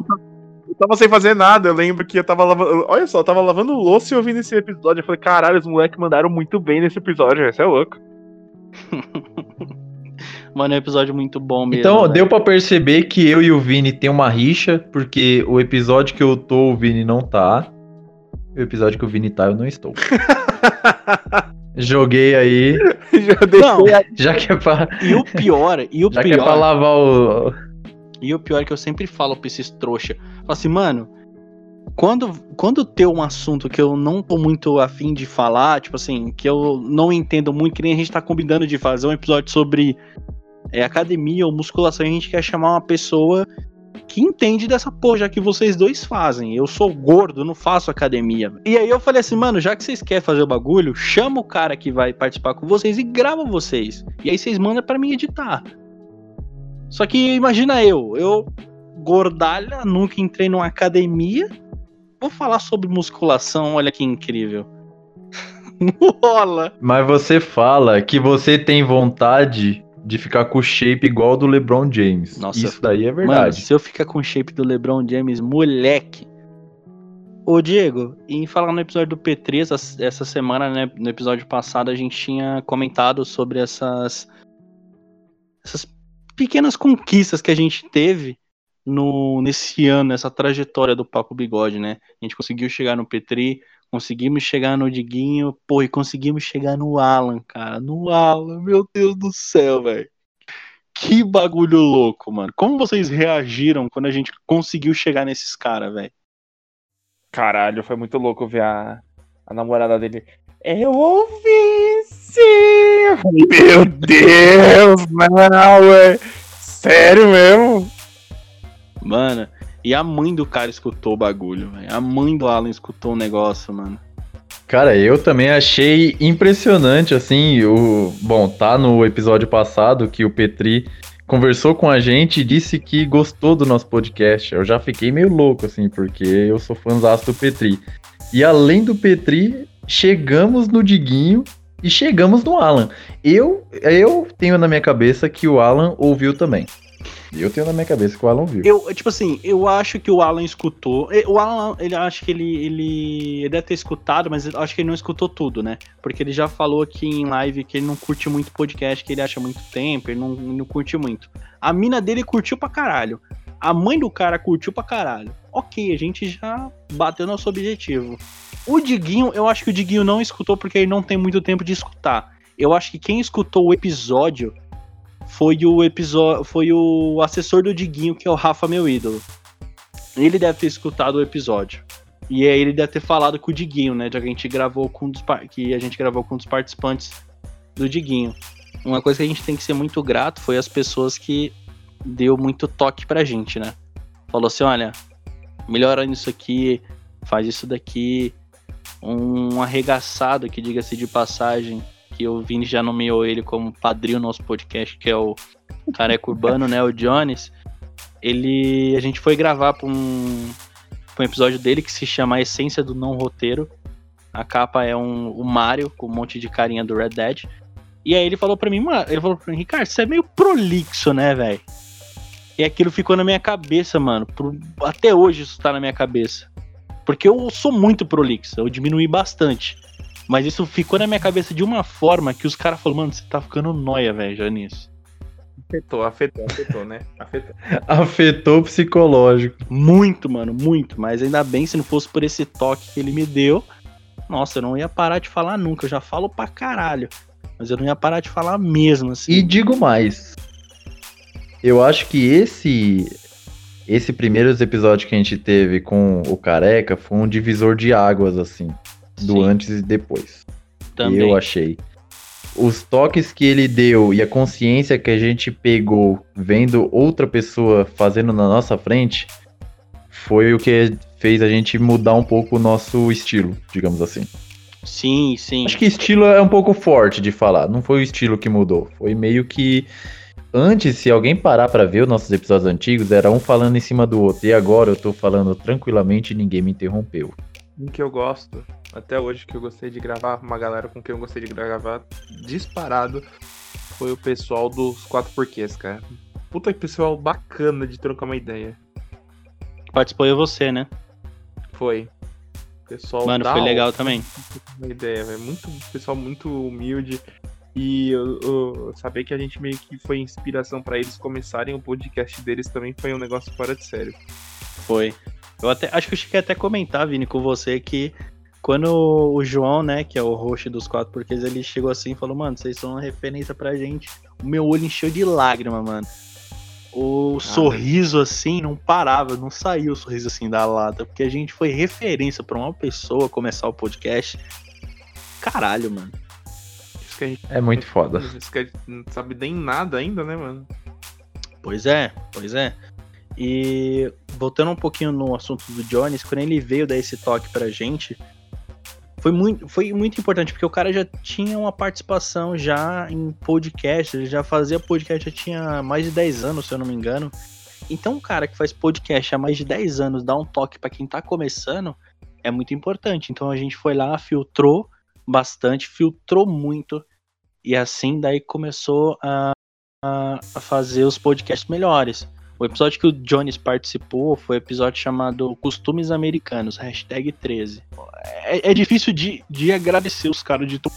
Eu tava sem fazer nada, eu lembro que eu tava lavando. Olha só, eu tava lavando louça e ouvindo esse episódio. Eu falei, caralho, os moleques mandaram muito bem nesse episódio, isso é louco. Mano, é um episódio muito bom mesmo. Então, deu pra perceber que eu e o Vini tem uma rixa, porque o episódio que eu tô, o Vini não tá. E o episódio que o Vini tá, eu não estou. Joguei aí, Já deixei Não, já que é pra, e o pior, e o já que é pra pior, lavar o. e o pior é que eu sempre falo pra esses trouxa. Falo assim, mano, quando, quando ter um assunto que eu não tô muito afim de falar, tipo assim, que eu não entendo muito, que nem a gente tá combinando de fazer um episódio sobre é, academia ou musculação, a gente quer chamar uma pessoa que entende dessa porra, já que vocês dois fazem. Eu sou gordo, não faço academia. E aí eu falei assim, mano, já que vocês querem fazer o bagulho, chama o cara que vai participar com vocês e grava vocês. E aí vocês mandam para mim editar. Só que imagina eu, eu gordalha, nunca entrei numa academia. Vou falar sobre musculação, olha que incrível. Não rola. Mas você fala que você tem vontade de ficar com o shape igual do LeBron James. Nossa, Isso daí é verdade. Mano, se eu ficar com o shape do LeBron James, moleque. Ô, Diego, em falar no episódio do P3, essa, semana, né, no episódio passado, a gente tinha comentado sobre essas, essas pequenas conquistas que a gente teve no, nesse ano, nessa trajetória do Papo Bigode, né? A gente conseguiu chegar no Petri, conseguimos chegar no Diguinho, pô, e conseguimos chegar no Alan, cara. No Alan, meu Deus do céu, velho. Que bagulho louco, mano. Como vocês reagiram quando a gente conseguiu chegar nesses caras, velho? Caralho, foi muito louco ver a, a namorada dele. Eu ouvi Meu Deus, não, velho. Sério mesmo? Mano, e a mãe do cara escutou o bagulho, velho. A mãe do Alan escutou o negócio, mano. Cara, eu também achei impressionante, assim, o... Bom, tá no episódio passado que o Petri conversou com a gente e disse que gostou do nosso podcast. Eu já fiquei meio louco, assim, porque eu sou fãzão do Petri. E além do Petri, chegamos no Diguinho e chegamos no Alan. Eu, eu tenho na minha cabeça que o Alan ouviu também. Eu tenho na minha cabeça que o Alan viu. Eu, tipo assim, eu acho que o Alan escutou. O Alan, ele acho que ele, ele, ele deve ter escutado, mas acho que ele não escutou tudo, né? Porque ele já falou aqui em live que ele não curte muito podcast, que ele acha muito tempo, ele não, não curte muito. A mina dele curtiu pra caralho. A mãe do cara curtiu pra caralho. Ok, a gente já bateu nosso objetivo. O Diguinho, eu acho que o Diguinho não escutou porque ele não tem muito tempo de escutar. Eu acho que quem escutou o episódio foi o episódio, foi o assessor do Diguinho, que é o Rafa meu ídolo. Ele deve ter escutado o episódio. E aí ele deve ter falado com o Diguinho, né? Já que a gente gravou com um dos, que a gente gravou com um dos participantes do Diguinho. Uma coisa que a gente tem que ser muito grato foi as pessoas que deu muito toque pra gente, né? Falou assim, olha, melhora nisso aqui, faz isso daqui. Um arregaçado que diga-se de passagem, que o Vini já nomeou ele como padrinho do nosso podcast, que é o Careca Urbano, né? O Jones. Ele. A gente foi gravar pra um, pra um episódio dele que se chama A Essência do Não Roteiro. A capa é um, o Mario com um monte de carinha do Red Dead. E aí ele falou pra mim, ele falou pra mim, Ricardo, você é meio prolixo, né, velho? E aquilo ficou na minha cabeça, mano. Por, até hoje isso tá na minha cabeça. Porque eu sou muito prolixo, eu diminui bastante. Mas isso ficou na minha cabeça de uma forma que os caras falaram, mano, você tá ficando noia, velho, já nisso. Afetou, afetou, afetou, né? Afetou. Afetou psicológico. Muito, mano, muito. Mas ainda bem se não fosse por esse toque que ele me deu. Nossa, eu não ia parar de falar nunca. Eu já falo pra caralho. Mas eu não ia parar de falar mesmo, assim. E digo mais. Eu acho que esse esse primeiros episódio que a gente teve com o Careca foi um divisor de águas, assim do Sim. antes e depois. Também. Eu achei. Os toques que ele deu e a consciência que a gente pegou vendo outra pessoa fazendo na nossa frente foi o que fez a gente mudar um pouco o nosso estilo, digamos assim. Sim, sim. Acho que estilo é um pouco forte de falar. Não foi o estilo que mudou. Foi meio que. Antes, se alguém parar para ver os nossos episódios antigos, era um falando em cima do outro. E agora eu tô falando tranquilamente e ninguém me interrompeu. Um que eu gosto até hoje que eu gostei de gravar, uma galera com quem eu gostei de gravar disparado, foi o pessoal dos quatro porquês, cara. Puta que pessoal bacana de trocar uma ideia. Participou eu você, né? Foi. Pessoal Mano, foi legal também. Uma ideia, velho. Muito pessoal muito humilde. E eu, eu, saber que a gente meio que foi inspiração para eles começarem o podcast deles também foi um negócio fora de sério. Foi. Eu até acho que eu cheguei até a comentar, Vini, com você que quando o João, né, que é o host dos quatro porquês, ele chegou assim e falou, mano, vocês são uma referência pra gente. O meu olho encheu de lágrima, mano. o ah, sorriso assim não parava, não saía o sorriso assim da lata, porque a gente foi referência para uma pessoa começar o podcast. Caralho, mano. Gente, é muito foda. Isso que a gente não sabe nem nada ainda, né, mano? Pois é, pois é. E voltando um pouquinho no assunto do Jones, quando ele veio dar esse toque pra gente, foi muito, foi muito importante, porque o cara já tinha uma participação já em podcast, ele já fazia podcast, já tinha mais de 10 anos, se eu não me engano. Então, um cara que faz podcast há mais de 10 anos, dá um toque para quem tá começando, é muito importante. Então a gente foi lá, filtrou bastante, filtrou muito, e assim daí começou a, a, fazer os podcasts melhores. O episódio que o Jones participou foi um episódio chamado Costumes Americanos, hashtag 13. É, é difícil de, de agradecer os caras de tão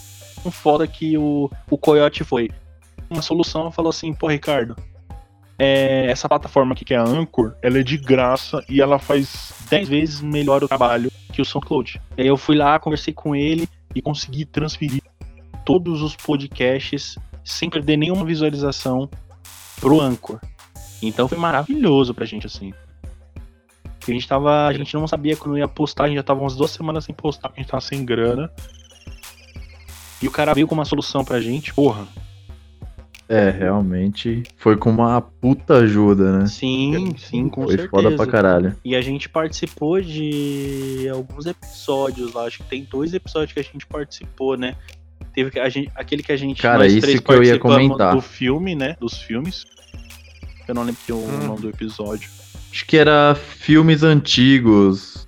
foda que o, o Coyote foi. Uma solução falou assim, pô, Ricardo, é, essa plataforma aqui que é a Anchor, ela é de graça e ela faz 10 vezes melhor o trabalho que o SoundCloud. Eu fui lá, conversei com ele e consegui transferir todos os podcasts sem perder nenhuma visualização pro Anchor. Então foi maravilhoso pra gente, assim. Porque a gente tava. A gente não sabia quando ia postar, a gente já tava umas duas semanas sem postar, porque a gente tava sem grana. E o cara veio com uma solução pra gente, porra. É, realmente foi com uma puta ajuda, né? Sim, sim, com foi certeza. Foi foda pra caralho. E a gente participou de alguns episódios lá, acho que tem dois episódios que a gente participou, né? Teve a gente, aquele que a gente Cara, isso que eu ia comentar. do filme, né? Dos filmes. Eu não lembro que é o hum. nome do episódio. Acho que era filmes antigos.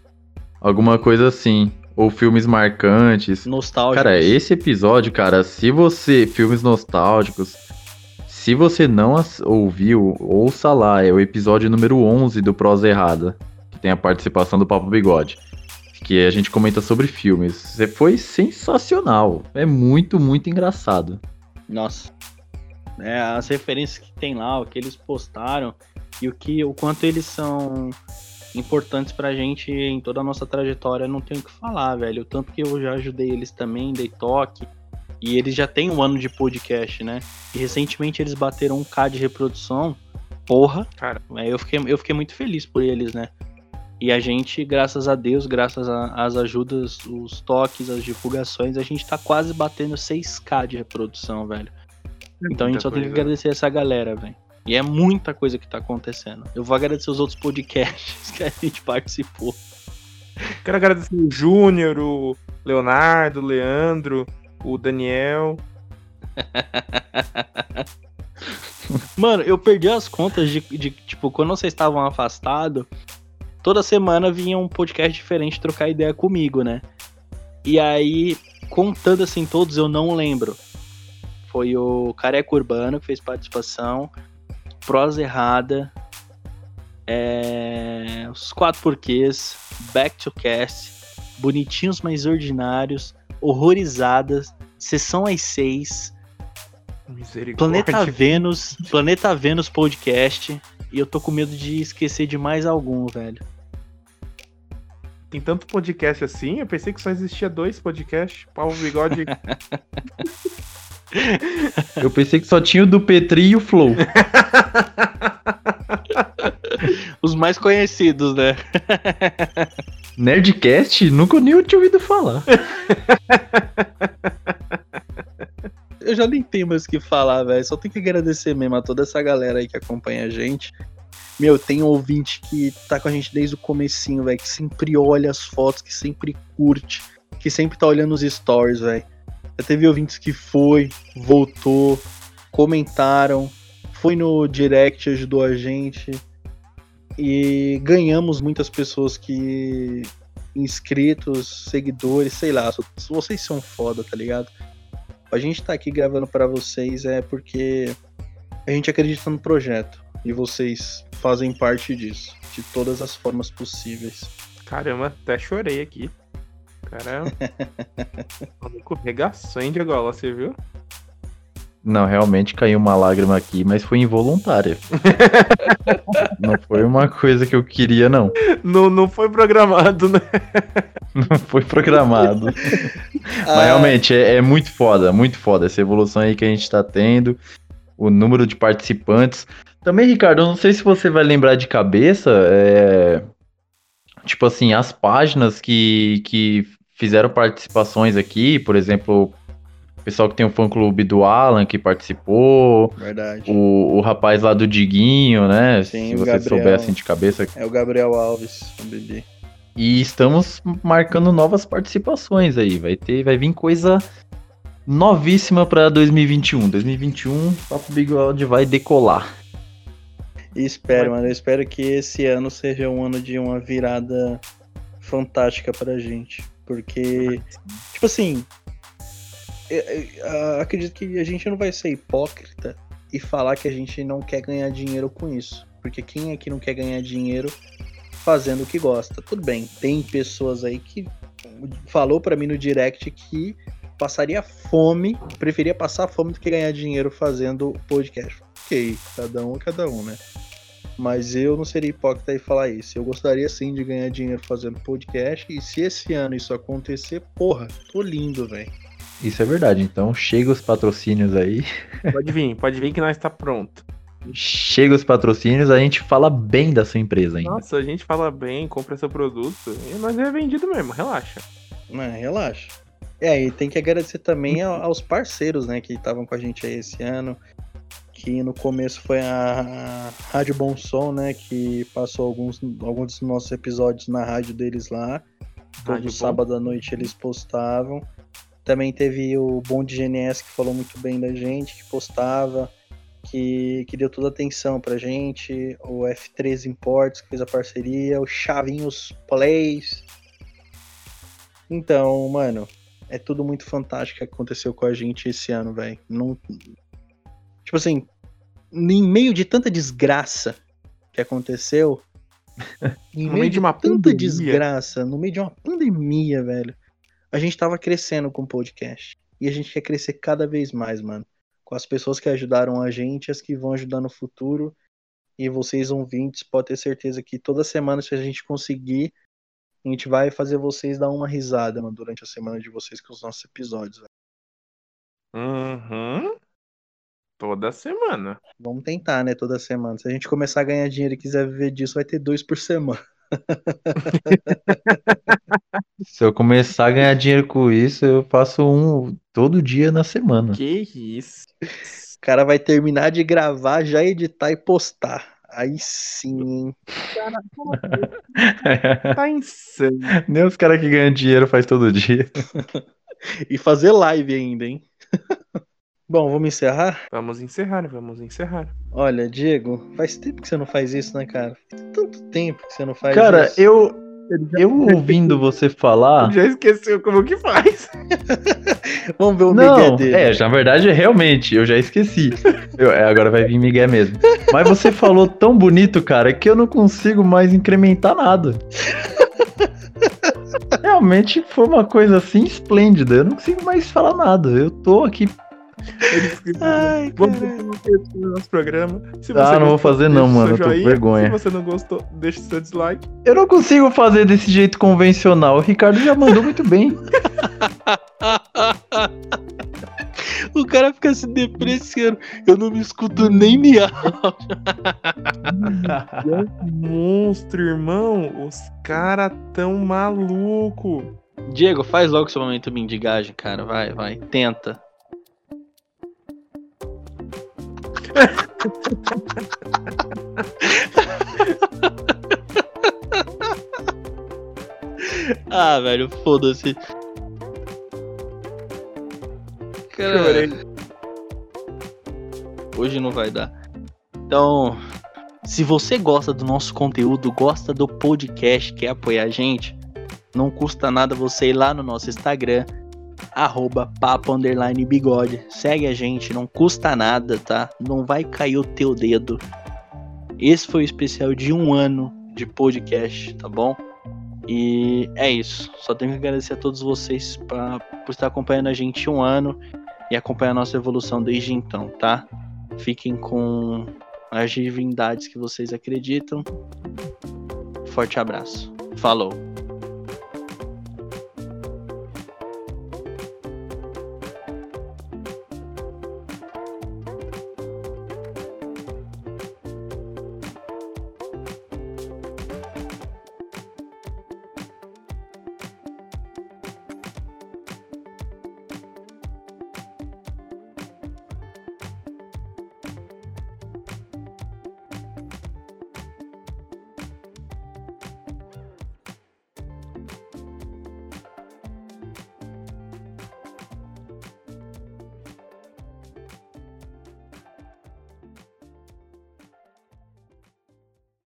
Alguma coisa assim. Ou filmes marcantes. Nostálgicos. Cara, esse episódio, cara, se você. Filmes nostálgicos. Se você não ouviu, ouça lá. É o episódio número 11 do Prosa Errada. Que tem a participação do Papo Bigode. Que a gente comenta sobre filmes. Foi sensacional. É muito, muito engraçado. Nossa né, as referências que tem lá, o que eles postaram e o que o quanto eles são importantes pra gente em toda a nossa trajetória, não tenho o que falar, velho. O tanto que eu já ajudei eles também, dei toque. E eles já têm um ano de podcast, né? E recentemente eles bateram um K de reprodução. Porra, cara, eu fiquei, eu fiquei muito feliz por eles, né? E a gente, graças a Deus, graças às ajudas, os toques, as divulgações, a gente tá quase batendo 6K de reprodução, velho. Então a gente só coisa. tem que agradecer essa galera, velho. E é muita coisa que tá acontecendo. Eu vou agradecer os outros podcasts que a gente participou. Quero agradecer o Júnior, o Leonardo, o Leandro, o Daniel. Mano, eu perdi as contas de, de, tipo, quando vocês estavam afastados, toda semana vinha um podcast diferente trocar ideia comigo, né? E aí, contando assim todos, eu não lembro foi o Careca Urbano que fez participação, Prosa Errada, é, Os Quatro Porquês, Back to Cast, Bonitinhos Mais Ordinários, Horrorizadas, Sessão às Seis, Planeta Vênus, Planeta Vênus Podcast, e eu tô com medo de esquecer de mais algum, velho. Tem tanto podcast assim, eu pensei que só existia dois podcasts, Pau Bigode. Eu pensei que só tinha o do Petri e o Flow. Os mais conhecidos, né? Nerdcast? Nunca nem tinha ouvido falar. Eu já nem tenho mais o que falar, velho. Só tenho que agradecer mesmo a toda essa galera aí que acompanha a gente. Meu, tem um ouvinte que tá com a gente desde o comecinho, velho, que sempre olha as fotos, que sempre curte, que sempre tá olhando os stories, velho. Já teve ouvintes que foi, voltou, comentaram, foi no direct, ajudou a gente. E ganhamos muitas pessoas que. inscritos, seguidores, sei lá. Vocês são foda, tá ligado? A gente tá aqui gravando para vocês é porque a gente acredita no projeto. E vocês fazem parte disso, de todas as formas possíveis. Caramba, até chorei aqui. Caramba. maluco regaçou, hein, Diego? Você viu? Não, realmente caiu uma lágrima aqui, mas foi involuntária. não foi uma coisa que eu queria, não. Não, não foi programado, né? Não foi programado. Ah. Mas realmente é, é, muito foda, muito foda essa evolução aí que a gente tá tendo. O número de participantes. Também, Ricardo, eu não sei se você vai lembrar de cabeça, é... tipo assim, as páginas que, que fizeram participações aqui, por exemplo, o pessoal que tem o fã clube do Alan que participou, Verdade. o, o rapaz lá do Diguinho, né? Sim, se souber assim de cabeça. É o Gabriel Alves, o bebê. E estamos marcando novas participações aí. Vai ter, vai vir coisa novíssima pra 2021. 2021, Papo Bigode vai decolar. Espero, mano. Eu espero que esse ano seja um ano de uma virada fantástica pra gente. Porque, tipo assim, eu- eu acredito que a gente não vai ser hipócrita e falar que a gente não quer ganhar dinheiro com isso. Porque quem é que não quer ganhar dinheiro fazendo o que gosta? Tudo bem, tem pessoas aí que falou pra mim no direct que passaria fome, preferia passar fome do que ganhar dinheiro fazendo podcast. Ok, cada um é cada um, né? Mas eu não seria hipócrita e falar isso. Eu gostaria sim de ganhar dinheiro fazendo podcast. E se esse ano isso acontecer, porra, tô lindo, velho. Isso é verdade. Então chega os patrocínios aí. Pode vir, pode vir que nós tá pronto. Chega os patrocínios, a gente fala bem da sua empresa ainda. Nossa, a gente fala bem, compra seu produto e nós é vendido mesmo, relaxa. Não, relaxa. É, e tem que agradecer também ao- aos parceiros, né, que estavam com a gente aí esse ano. Que no começo foi a Rádio Bom Som, né, que passou alguns, alguns dos nossos episódios na rádio deles lá. Todo Rádio Bom. sábado à noite eles postavam. Também teve o Bom de GNS que falou muito bem da gente, que postava, que, que deu toda a atenção pra gente. O F3 Imports que fez a parceria, o Chavinhos Plays. Então, mano, é tudo muito fantástico que aconteceu com a gente esse ano, velho. Não... Tipo assim, em meio de tanta desgraça que aconteceu. em No meio de uma tanta pandemia. desgraça, no meio de uma pandemia, velho. A gente tava crescendo com o podcast. E a gente quer crescer cada vez mais, mano. Com as pessoas que ajudaram a gente, as que vão ajudar no futuro. E vocês ouvintes, pode ter certeza que toda semana, se a gente conseguir, a gente vai fazer vocês dar uma risada, mano, durante a semana de vocês com os nossos episódios, velho. Uhum. Toda semana. Vamos tentar, né, toda semana. Se a gente começar a ganhar dinheiro e quiser viver disso, vai ter dois por semana. Se eu começar a ganhar dinheiro com isso, eu faço um todo dia na semana. Que isso. O cara vai terminar de gravar, já editar e postar. Aí sim, hein? Tá insano. Nem os caras que ganham dinheiro faz todo dia. E fazer live ainda, hein? Bom, vamos encerrar? Vamos encerrar, vamos encerrar. Olha, Diego, faz tempo que você não faz isso, né, cara? Faz tanto tempo que você não faz Cara, isso. eu, eu ouvindo você falar. Já esqueceu como que faz. Vamos ver o Miguel Não, dele. é, na verdade, realmente, eu já esqueci. Eu- é, agora vai vir Miguel mesmo. Mas você falou tão bonito, cara, que eu não consigo mais incrementar nada. Realmente foi uma coisa assim esplêndida. Eu não consigo mais falar nada. Eu tô aqui. Ai, Vamos no nosso programa. Se Ah, não vou fazer não, mano, eu tô com vergonha. Se você não gostou, deixa o seu dislike. Eu não consigo fazer desse jeito convencional. O Ricardo já mandou muito bem. O cara fica se depreciando. Eu não me escuto nem miar. Monstro, irmão. Os caras tão maluco. Diego, faz logo seu momento mendigagem, cara. Vai, vai. Tenta. ah, velho, foda-se. Cara, Chorei. hoje não vai dar. Então, se você gosta do nosso conteúdo, gosta do podcast, quer apoiar a gente, não custa nada você ir lá no nosso Instagram, arroba papo underline bigode. Segue a gente, não custa nada, tá? Não vai cair o teu dedo. Esse foi o especial de um ano de podcast, tá bom? E é isso. Só tenho que agradecer a todos vocês pra, por estar acompanhando a gente um ano e acompanhar a nossa evolução desde então, tá? Fiquem com as divindades que vocês acreditam. Forte abraço. Falou.